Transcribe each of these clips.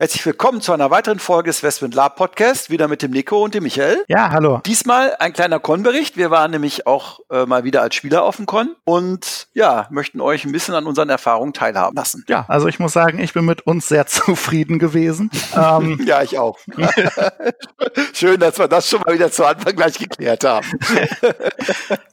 Herzlich willkommen zu einer weiteren Folge des Westwind Lab Podcast, wieder mit dem Nico und dem Michael. Ja, hallo. Diesmal ein kleiner Con-Bericht. Wir waren nämlich auch äh, mal wieder als Spieler auf dem Con und ja, möchten euch ein bisschen an unseren Erfahrungen teilhaben lassen. Ja, also ich muss sagen, ich bin mit uns sehr zufrieden gewesen. ähm, ja, ich auch. Schön, dass wir das schon mal wieder zu Anfang gleich geklärt haben.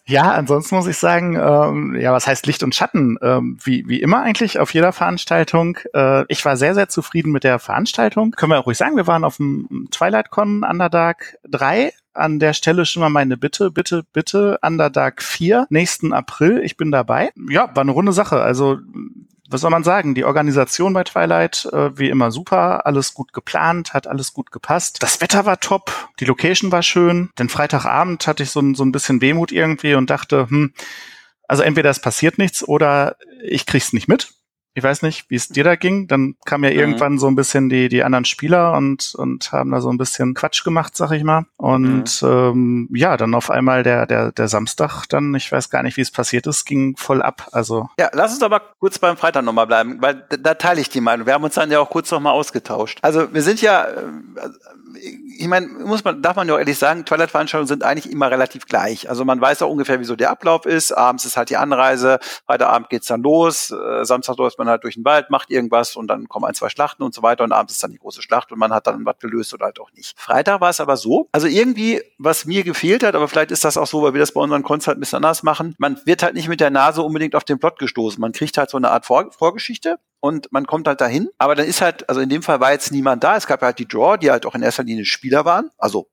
ja, ansonsten muss ich sagen, ähm, ja, was heißt Licht und Schatten? Ähm, wie, wie immer eigentlich auf jeder Veranstaltung. Äh, ich war sehr, sehr zufrieden mit der Veranstaltung. Veranstaltung. Können wir ruhig sagen, wir waren auf dem Twilight Con Underdark 3 an der Stelle schon mal meine Bitte, bitte, bitte, Underdark 4, nächsten April, ich bin dabei. Ja, war eine runde Sache. Also, was soll man sagen? Die Organisation bei Twilight, äh, wie immer super, alles gut geplant, hat alles gut gepasst. Das Wetter war top, die Location war schön. Den Freitagabend hatte ich so, so ein bisschen Wehmut irgendwie und dachte, hm, also entweder es passiert nichts oder ich krieg's nicht mit. Ich weiß nicht, wie es dir da ging. Dann kam ja mhm. irgendwann so ein bisschen die, die anderen Spieler und, und haben da so ein bisschen Quatsch gemacht, sag ich mal. Und mhm. ähm, ja, dann auf einmal der, der, der Samstag, dann, ich weiß gar nicht, wie es passiert ist, ging voll ab. Also. Ja, lass uns aber kurz beim Freitag nochmal bleiben, weil da, da teile ich die Meinung. Wir haben uns dann ja auch kurz nochmal ausgetauscht. Also wir sind ja, äh, ich meine, muss man, darf man ja auch ehrlich sagen, Twilight-Veranstaltungen sind eigentlich immer relativ gleich. Also man weiß auch ungefähr, wieso der Ablauf ist. Abends ist halt die Anreise, Freitagabend geht's dann los, äh, Samstag läuft man halt durch den Wald, macht irgendwas und dann kommen ein, zwei Schlachten und so weiter und abends ist dann die große Schlacht und man hat dann was gelöst oder halt auch nicht. Freitag war es aber so, also irgendwie, was mir gefehlt hat, aber vielleicht ist das auch so, weil wir das bei unseren Cons halt ein bisschen anders machen, man wird halt nicht mit der Nase unbedingt auf den Plot gestoßen. Man kriegt halt so eine Art Vor Vorgeschichte und man kommt halt dahin. Aber dann ist halt, also in dem Fall war jetzt niemand da. Es gab halt die Draw, die halt auch in erster Linie Spieler waren. Also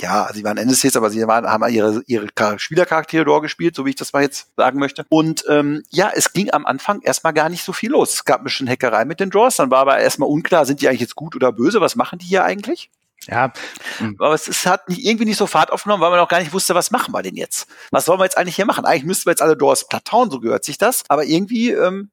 ja, sie waren NSCs, aber sie waren, haben ihre, ihre Spielercharaktere Draw gespielt, so wie ich das mal jetzt sagen möchte. Und ähm, ja, es ging am Anfang erstmal gar nicht so viel los. Es gab ein bisschen Hackerei mit den Draws, dann war aber erstmal unklar, sind die eigentlich jetzt gut oder böse? Was machen die hier eigentlich? Ja, hm. aber es ist, hat nicht, irgendwie nicht so Fahrt aufgenommen, weil man auch gar nicht wusste, was machen wir denn jetzt? Was sollen wir jetzt eigentlich hier machen? Eigentlich müssten wir jetzt alle Doors plattauen, so gehört sich das. Aber irgendwie, ähm,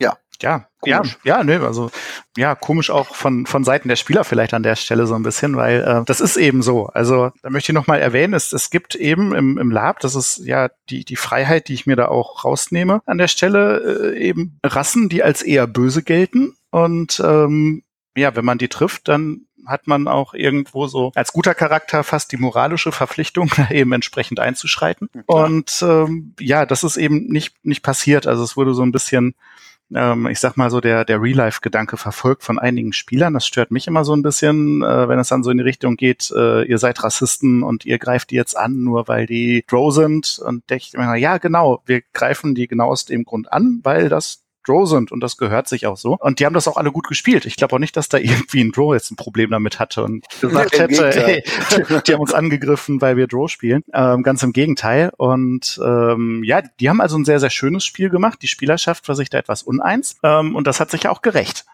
ja, ja, komisch. ja, ja, ne, also ja, komisch auch von von Seiten der Spieler vielleicht an der Stelle so ein bisschen, weil äh, das ist eben so. Also da möchte ich noch mal erwähnen, es, es gibt eben im, im Lab, das ist ja die die Freiheit, die ich mir da auch rausnehme an der Stelle, äh, eben Rassen, die als eher böse gelten und ähm, ja, wenn man die trifft, dann hat man auch irgendwo so als guter Charakter fast die moralische Verpflichtung, eben entsprechend einzuschreiten. Ja, und ähm, ja, das ist eben nicht nicht passiert. Also es wurde so ein bisschen ähm, ich sag mal so, der, der Real-Life-Gedanke verfolgt von einigen Spielern. Das stört mich immer so ein bisschen, äh, wenn es dann so in die Richtung geht, äh, ihr seid Rassisten und ihr greift die jetzt an, nur weil die Drow sind. Und denke ich mir, ja, genau, wir greifen die genau aus dem Grund an, weil das Drow sind und das gehört sich auch so. Und die haben das auch alle gut gespielt. Ich glaube auch nicht, dass da irgendwie ein Drow jetzt ein Problem damit hatte und gesagt hätte, hey, die haben uns angegriffen, weil wir Drow spielen. Ähm, ganz im Gegenteil. Und ähm, ja, die haben also ein sehr, sehr schönes Spiel gemacht. Die Spielerschaft war sich da etwas uneins. Ähm, und das hat sich auch gerecht,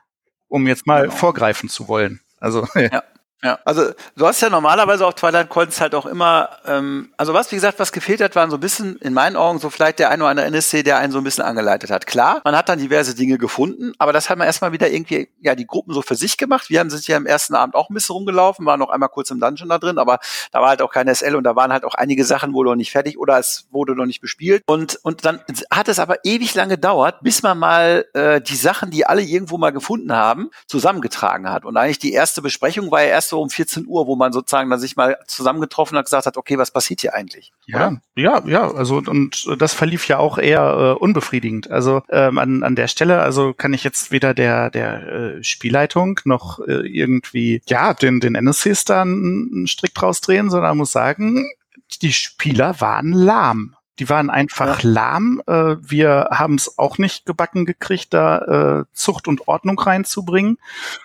um jetzt mal genau. vorgreifen zu wollen. Also ja. Ja, also du hast ja normalerweise auf Twilight Cons halt auch immer, ähm, also was, wie gesagt, was gefehlt hat, waren so ein bisschen, in meinen Augen, so vielleicht der ein oder andere NSC, der einen so ein bisschen angeleitet hat. Klar, man hat dann diverse Dinge gefunden, aber das hat man erstmal wieder irgendwie, ja, die Gruppen so für sich gemacht. Wir haben sind ja am ersten Abend auch ein bisschen rumgelaufen, waren noch einmal kurz im Dungeon da drin, aber da war halt auch kein SL und da waren halt auch einige Sachen wohl noch nicht fertig oder es wurde noch nicht bespielt. Und, und dann hat es aber ewig lange gedauert, bis man mal äh, die Sachen, die alle irgendwo mal gefunden haben, zusammengetragen hat. Und eigentlich die erste Besprechung war ja erst so um 14 Uhr, wo man sozusagen dann sich mal zusammengetroffen hat gesagt hat, okay, was passiert hier eigentlich? Ja, oder? ja, ja, also und das verlief ja auch eher äh, unbefriedigend. Also ähm, an, an der Stelle, also kann ich jetzt weder der der äh, Spielleitung noch äh, irgendwie ja den den NSCs da einen Strick draus drehen, sondern muss sagen, die Spieler waren lahm. Die waren einfach ja. lahm. Äh, wir haben es auch nicht gebacken gekriegt, da äh, Zucht und Ordnung reinzubringen.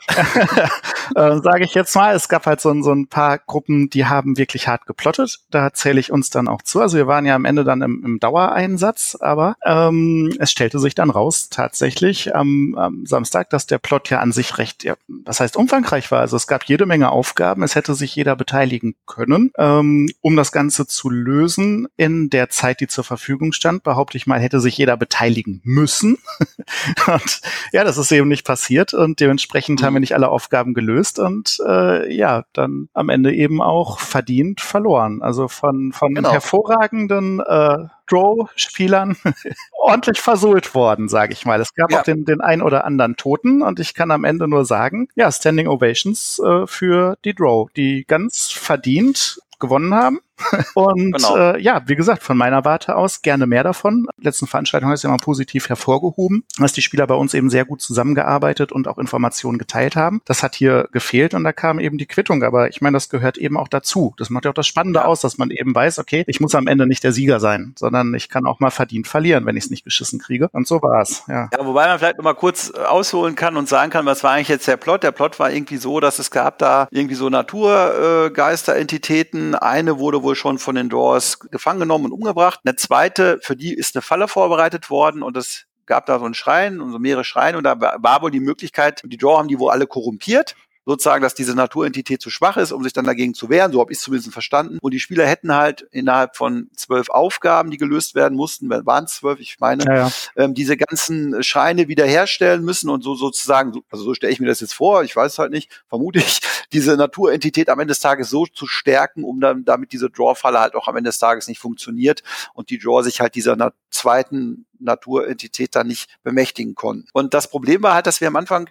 äh, Sage ich jetzt mal. Es gab halt so, so ein paar Gruppen, die haben wirklich hart geplottet. Da zähle ich uns dann auch zu. Also wir waren ja am Ende dann im, im Dauereinsatz, aber ähm, es stellte sich dann raus tatsächlich am, am Samstag, dass der Plot ja an sich recht, ja, das heißt umfangreich war. Also es gab jede Menge Aufgaben. Es hätte sich jeder beteiligen können, ähm, um das Ganze zu lösen in der Zeit, die zur Verfügung stand, behaupte ich mal, hätte sich jeder beteiligen müssen. und ja, das ist eben nicht passiert und dementsprechend mhm. haben wir nicht alle Aufgaben gelöst und äh, ja, dann am Ende eben auch verdient verloren. Also von, von genau. hervorragenden äh, Draw-Spielern ordentlich versohlt worden, sage ich mal. Es gab ja. auch den, den ein oder anderen Toten und ich kann am Ende nur sagen, ja, Standing Ovations äh, für die Draw, die ganz verdient gewonnen haben. Und genau. äh, ja, wie gesagt, von meiner Warte aus gerne mehr davon. Letzten Veranstaltung ist ja mal positiv hervorgehoben, dass die Spieler bei uns eben sehr gut zusammengearbeitet und auch Informationen geteilt haben. Das hat hier gefehlt und da kam eben die Quittung. Aber ich meine, das gehört eben auch dazu. Das macht ja auch das Spannende ja. aus, dass man eben weiß, okay, ich muss am Ende nicht der Sieger sein, sondern ich kann auch mal verdient verlieren, wenn ich es nicht geschissen kriege. Und so war es. Ja. ja, wobei man vielleicht noch mal kurz ausholen kann und sagen kann, was war eigentlich jetzt der Plot? Der Plot war irgendwie so, dass es gab da irgendwie so Naturgeisterentitäten. Eine wurde wohl schon von den Doors gefangen genommen und umgebracht. Eine zweite, für die ist eine Falle vorbereitet worden und es gab da so einen Schrein und so mehrere Schreine und da war wohl die Möglichkeit, die Door haben die wohl alle korrumpiert sozusagen, dass diese Naturentität zu schwach ist, um sich dann dagegen zu wehren. So habe ich es zumindest verstanden. Und die Spieler hätten halt innerhalb von zwölf Aufgaben, die gelöst werden mussten, waren es zwölf, ich meine, ja, ja. Ähm, diese ganzen Scheine wiederherstellen müssen und so sozusagen, also so stelle ich mir das jetzt vor, ich weiß halt nicht, vermute ich, diese Naturentität am Ende des Tages so zu stärken, um dann damit diese Draw-Falle halt auch am Ende des Tages nicht funktioniert und die Draw sich halt dieser zweiten Naturentität dann nicht bemächtigen konnten. Und das Problem war halt, dass wir am Anfang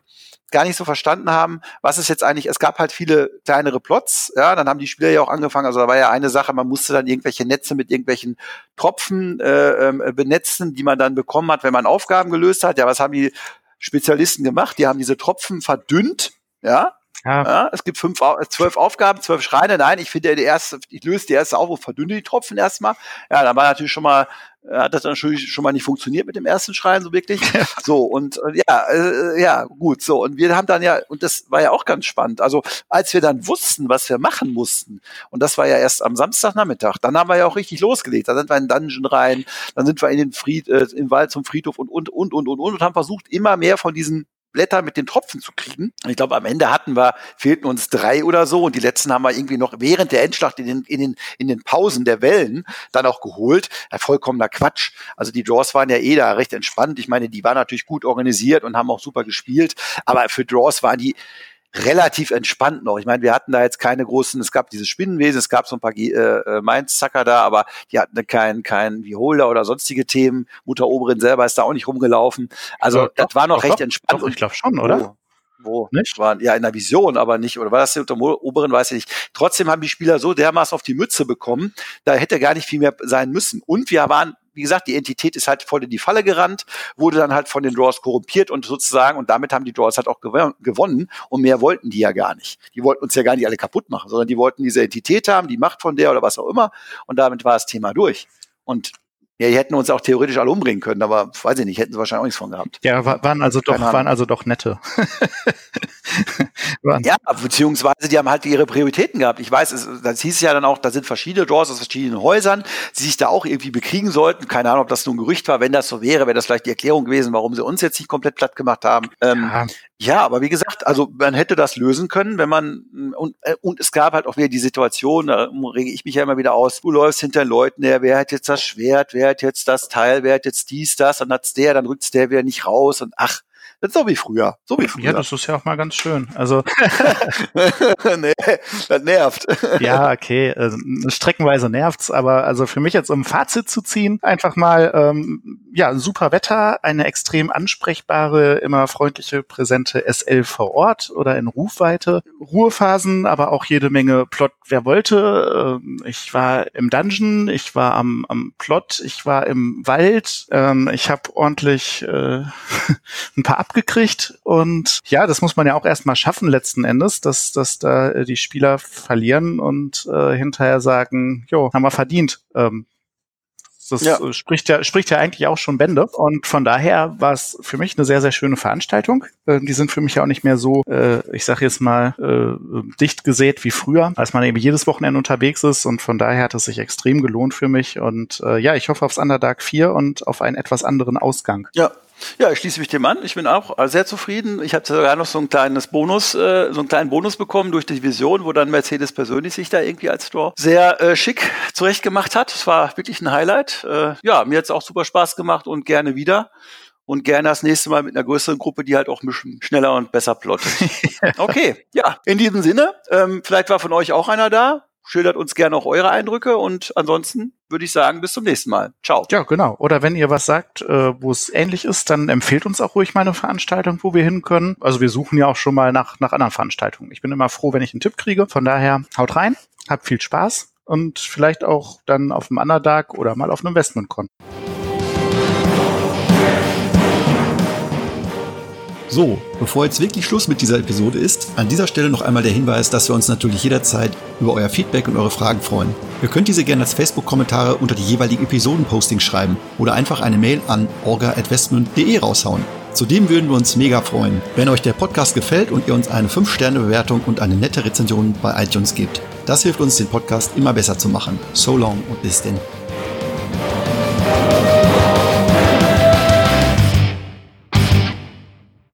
gar nicht so verstanden haben, was ist jetzt eigentlich, es gab halt viele kleinere Plots, ja, dann haben die Spieler ja auch angefangen, also da war ja eine Sache, man musste dann irgendwelche Netze mit irgendwelchen Tropfen äh, äh, benetzen, die man dann bekommen hat, wenn man Aufgaben gelöst hat. Ja, was haben die Spezialisten gemacht? Die haben diese Tropfen verdünnt, ja, ja. ja. es gibt fünf, zwölf Aufgaben, zwölf Schreine. Nein, ich finde die erste, ich löse die erste auf und verdünne die Tropfen erstmal. Ja, dann war natürlich schon mal hat das natürlich schon mal nicht funktioniert mit dem ersten Schrein so wirklich. so und äh, ja, äh, ja, gut, so und wir haben dann ja und das war ja auch ganz spannend. Also, als wir dann wussten, was wir machen mussten und das war ja erst am Samstagnachmittag, dann haben wir ja auch richtig losgelegt. Da sind wir in den Dungeon rein, dann sind wir in den Fried äh, im Wald zum Friedhof und und und und und und haben versucht immer mehr von diesen Blätter mit den Tropfen zu kriegen. Ich glaube, am Ende hatten wir, fehlten uns drei oder so und die letzten haben wir irgendwie noch während der Endschlacht in den, in den, in den Pausen der Wellen dann auch geholt. Ja, vollkommener Quatsch. Also die Draws waren ja eh da recht entspannt. Ich meine, die waren natürlich gut organisiert und haben auch super gespielt, aber für Draws waren die, relativ entspannt noch. Ich meine, wir hatten da jetzt keine großen, es gab dieses Spinnenwesen, es gab so ein paar äh, äh Mainz-Zacker da, aber die hatten keinen kein Beholder oder sonstige Themen. Mutter Oberin selber ist da auch nicht rumgelaufen. Also ja, das war noch doch, recht entspannt. Doch, ich glaube schon, oder? Wo? Nicht? War, ja, in der Vision, aber nicht. Oder war das unter Oberen, weiß ich nicht. Trotzdem haben die Spieler so dermaßen auf die Mütze bekommen, da hätte gar nicht viel mehr sein müssen. Und wir waren wie gesagt, die Entität ist halt voll in die Falle gerannt, wurde dann halt von den Draws korrumpiert und sozusagen, und damit haben die Draws halt auch gewonnen und mehr wollten die ja gar nicht. Die wollten uns ja gar nicht alle kaputt machen, sondern die wollten diese Entität haben, die Macht von der oder was auch immer und damit war das Thema durch. Und ja, die hätten uns auch theoretisch alle umbringen können, aber weiß ich nicht, hätten sie wahrscheinlich auch nichts von gehabt. Ja, waren also doch, waren also doch nette. ja, beziehungsweise die haben halt ihre Prioritäten gehabt. Ich weiß, es, das hieß ja dann auch, da sind verschiedene Draws aus verschiedenen Häusern, die sich da auch irgendwie bekriegen sollten. Keine Ahnung, ob das nur ein Gerücht war. Wenn das so wäre, wäre das vielleicht die Erklärung gewesen, warum sie uns jetzt nicht komplett platt gemacht haben. Ähm, ja. ja. aber wie gesagt, also man hätte das lösen können, wenn man und, äh, und es gab halt auch wieder die Situation, da rege ich mich ja immer wieder aus, du läufst hinter Leuten her, wer hat jetzt das Schwert, wer hat jetzt das Teil, wer hat jetzt dies, das, dann hat's der, dann rückt's der wieder nicht raus und ach, das ist so wie früher. So wie früher. Ja, das ist ja auch mal ganz schön. Also. nee, das nervt. ja, okay. Also, streckenweise nervt's, aber also für mich jetzt um Fazit zu ziehen, einfach mal, ähm, ja, super Wetter, eine extrem ansprechbare, immer freundliche, präsente SL vor Ort oder in Rufweite. Ruhephasen, aber auch jede Menge Plot, wer wollte. Ähm, ich war im Dungeon, ich war am, am Plot, ich war im Wald, ähm, ich habe ordentlich äh, ein paar abgekriegt und ja, das muss man ja auch erstmal schaffen letzten Endes, dass, dass da äh, die Spieler verlieren und äh, hinterher sagen, jo, haben wir verdient. Ähm, das ja. Äh, spricht ja spricht ja eigentlich auch schon Bände. Und von daher war es für mich eine sehr sehr schöne Veranstaltung. Äh, die sind für mich ja auch nicht mehr so, äh, ich sage jetzt mal äh, dicht gesät wie früher, als man eben jedes Wochenende unterwegs ist. Und von daher hat es sich extrem gelohnt für mich. Und äh, ja, ich hoffe aufs Underdark 4 und auf einen etwas anderen Ausgang. Ja, ja, ich schließe mich dem an. Ich bin auch sehr zufrieden. Ich habe sogar noch so ein kleines Bonus, äh, so einen kleinen Bonus bekommen durch die Vision, wo dann Mercedes persönlich sich da irgendwie als Store sehr äh, schick zurechtgemacht hat. Es war wirklich ein Highlight. Äh, ja, mir hat es auch super Spaß gemacht und gerne wieder. Und gerne das nächste Mal mit einer größeren Gruppe, die halt auch schneller und besser plottet. okay, ja, in diesem Sinne, ähm, vielleicht war von euch auch einer da. Schildert uns gerne auch eure Eindrücke und ansonsten würde ich sagen, bis zum nächsten Mal. Ciao. Ja, genau. Oder wenn ihr was sagt, äh, wo es ähnlich ist, dann empfehlt uns auch ruhig mal eine Veranstaltung, wo wir hin können. Also wir suchen ja auch schon mal nach, nach anderen Veranstaltungen. Ich bin immer froh, wenn ich einen Tipp kriege. Von daher haut rein, habt viel Spaß und vielleicht auch dann auf dem Underdark oder mal auf einem Investmentcon. So, bevor jetzt wirklich Schluss mit dieser Episode ist, an dieser Stelle noch einmal der Hinweis, dass wir uns natürlich jederzeit über euer Feedback und eure Fragen freuen. Ihr könnt diese gerne als Facebook-Kommentare unter die jeweiligen Episoden-Postings schreiben oder einfach eine Mail an orga.investment.de raushauen. Zudem würden wir uns mega freuen, wenn euch der Podcast gefällt und ihr uns eine 5-Sterne-Bewertung und eine nette Rezension bei iTunes gebt. Das hilft uns, den Podcast immer besser zu machen. So long und bis denn.